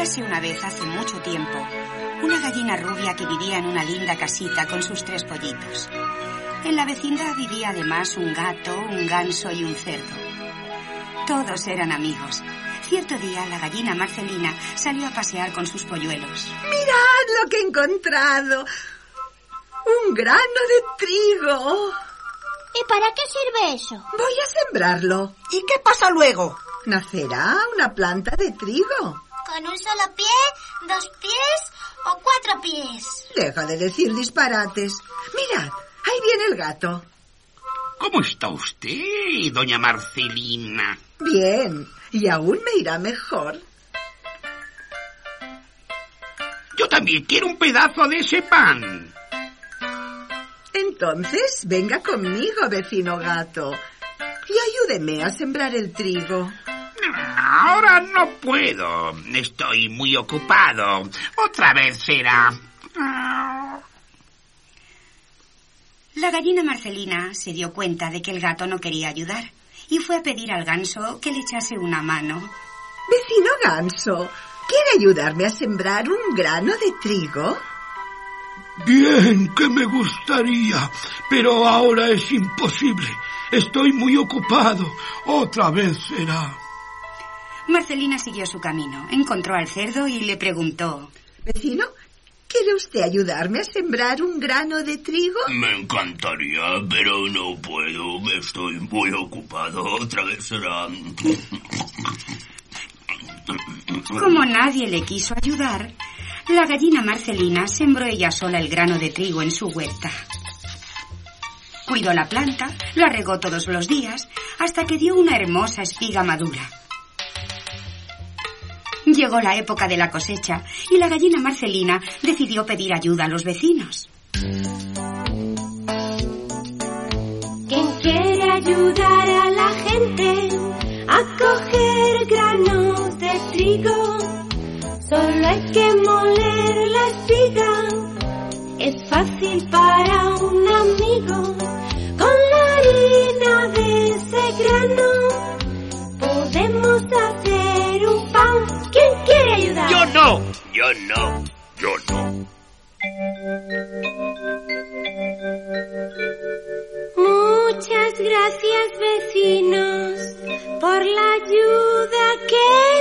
Érase una vez hace mucho tiempo una gallina rubia que vivía en una linda casita con sus tres pollitos. En la vecindad vivía además un gato, un ganso y un cerdo. Todos eran amigos. Cierto día la gallina Marcelina salió a pasear con sus polluelos. Mirad lo que he encontrado. Un grano de trigo. ¿Y para qué sirve eso? Voy a sembrarlo. ¿Y qué pasa luego? Nacerá una planta de trigo. ¿Con un solo pie, dos pies o cuatro pies? Deja de decir disparates. Mirad, ahí viene el gato. ¿Cómo está usted, doña Marcelina? Bien, y aún me irá mejor. Yo también quiero un pedazo de ese pan. Entonces, venga conmigo, vecino gato, y ayúdeme a sembrar el trigo. Ahora no puedo. Estoy muy ocupado. Otra vez será. La gallina Marcelina se dio cuenta de que el gato no quería ayudar y fue a pedir al ganso que le echase una mano. Vecino ganso, ¿quiere ayudarme a sembrar un grano de trigo? Bien, que me gustaría, pero ahora es imposible. Estoy muy ocupado. Otra vez será. Marcelina siguió su camino, encontró al cerdo y le preguntó. Vecino, ¿quiere usted ayudarme a sembrar un grano de trigo? Me encantaría, pero no puedo. Estoy muy ocupado. Otra vez será... Como nadie le quiso ayudar, la gallina Marcelina sembró ella sola el grano de trigo en su huerta. Cuidó la planta, la regó todos los días, hasta que dio una hermosa espiga madura. Llegó la época de la cosecha y la gallina Marcelina decidió pedir ayuda a los vecinos. ¿Quién quiere ayudar a la gente a coger granos de trigo? Solo hay que moler la espiga. Es fácil para un amigo. Con la harina de ese grano podemos hacer Yo no. Yo no. Muchas gracias vecinos por la ayuda que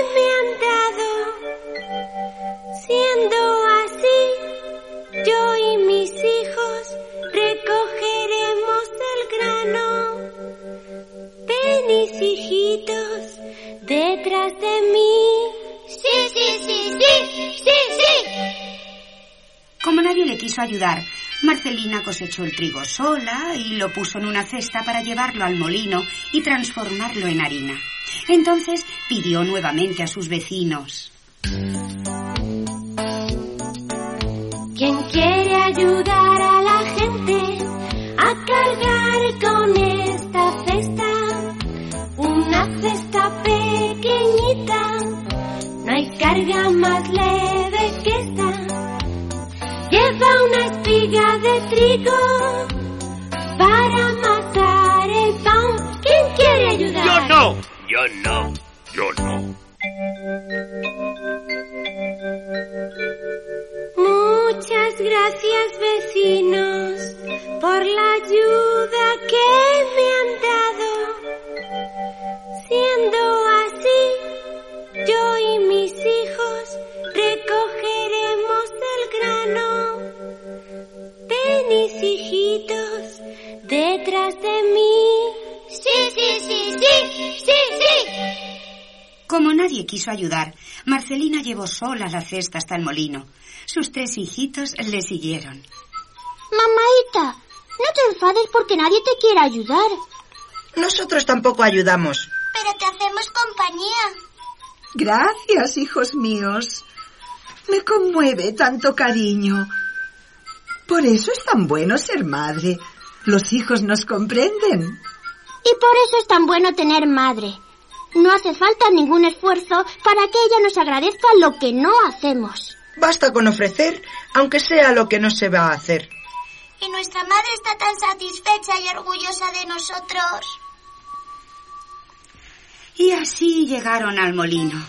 quiso ayudar, Marcelina cosechó el trigo sola y lo puso en una cesta para llevarlo al molino y transformarlo en harina. Entonces pidió nuevamente a sus vecinos. ¿Quién quiere ayudar a la gente a cargar con esta cesta? Una cesta pequeñita, no hay carga más leve trigo para matar el pan. ¿Quién quiere ayudar? Yo no. Yo no. Yo no. Muchas gracias vecinos quiso ayudar, Marcelina llevó sola la cesta hasta el molino. Sus tres hijitos le siguieron. Mamaita, no te enfades porque nadie te quiere ayudar. Nosotros tampoco ayudamos. Pero te hacemos compañía. Gracias, hijos míos. Me conmueve tanto cariño. Por eso es tan bueno ser madre. Los hijos nos comprenden. Y por eso es tan bueno tener madre. No hace falta ningún esfuerzo para que ella nos agradezca lo que no hacemos. Basta con ofrecer, aunque sea lo que no se va a hacer. Y nuestra madre está tan satisfecha y orgullosa de nosotros. Y así llegaron al molino.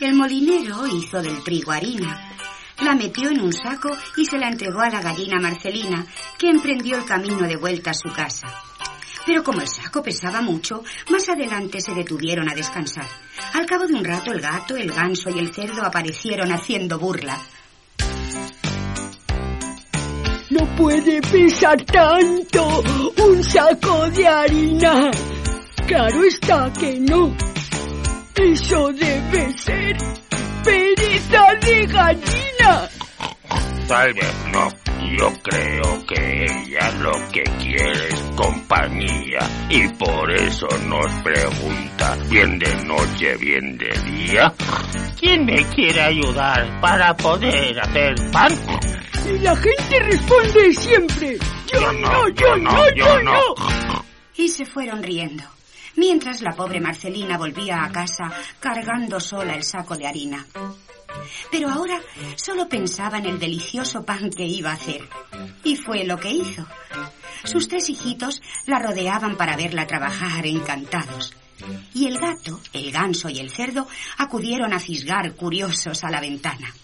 El molinero hizo del trigo harina. La metió en un saco y se la entregó a la gallina Marcelina, que emprendió el camino de vuelta a su casa. Pero como el saco pesaba mucho, más adelante se detuvieron a descansar. Al cabo de un rato el gato, el ganso y el cerdo aparecieron haciendo burla. No puede pesar tanto un saco de harina. Claro está que no. Eso debe ser pereza de gallina. Tal vez no. Yo creo que lo que quiere es compañía y por eso nos pregunta, bien de noche, bien de día, ¿quién me quiere ayudar para poder hacer pan? Y la gente responde siempre, yo no, yo no, yo no. Y se fueron riendo, mientras la pobre Marcelina volvía a casa cargando sola el saco de harina. Pero ahora solo pensaba en el delicioso pan que iba a hacer. Y fue lo que hizo. Sus tres hijitos la rodeaban para verla trabajar encantados. Y el gato, el ganso y el cerdo acudieron a fisgar curiosos a la ventana.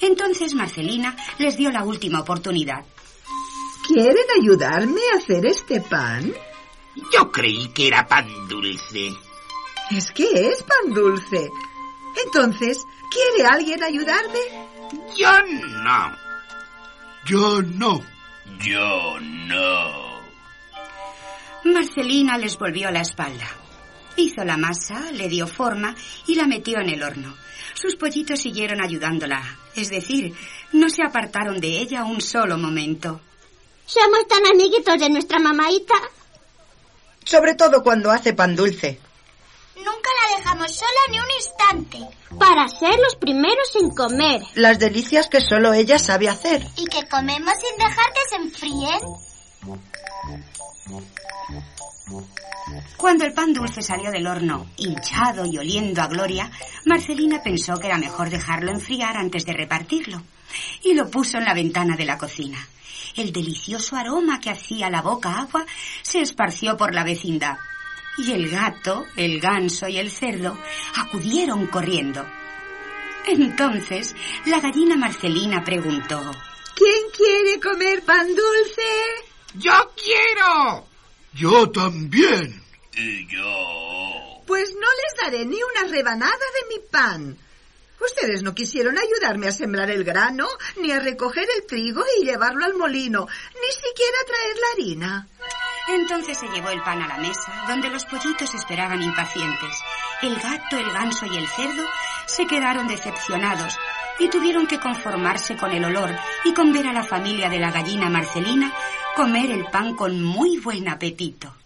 Entonces Marcelina les dio la última oportunidad. ¿Quieren ayudarme a hacer este pan? Yo creí que era pan dulce. Es que es pan dulce. Entonces, ¿quiere alguien ayudarme? Yo no. Yo no. Yo no. Marcelina les volvió la espalda. Hizo la masa, le dio forma y la metió en el horno. Sus pollitos siguieron ayudándola, es decir, no se apartaron de ella un solo momento. Somos tan amiguitos de nuestra mamaita. Sobre todo cuando hace pan dulce. Nunca la dejamos sola ni un instante. Para ser los primeros en comer. Las delicias que solo ella sabe hacer. Y que comemos sin dejar que se enfríen. Cuando el pan dulce salió del horno, hinchado y oliendo a gloria, Marcelina pensó que era mejor dejarlo enfriar antes de repartirlo. Y lo puso en la ventana de la cocina. El delicioso aroma que hacía la boca agua se esparció por la vecindad. Y el gato, el ganso y el cerdo acudieron corriendo. Entonces, la gallina Marcelina preguntó, ¿Quién quiere comer pan dulce? ¡Yo quiero! Yo también. Y yo. Pues no les daré ni una rebanada de mi pan. Ustedes no quisieron ayudarme a sembrar el grano, ni a recoger el trigo y llevarlo al molino, ni siquiera a traer la harina. Entonces se llevó el pan a la mesa, donde los pollitos esperaban impacientes. El gato, el ganso y el cerdo se quedaron decepcionados y tuvieron que conformarse con el olor y con ver a la familia de la gallina Marcelina comer el pan con muy buen apetito.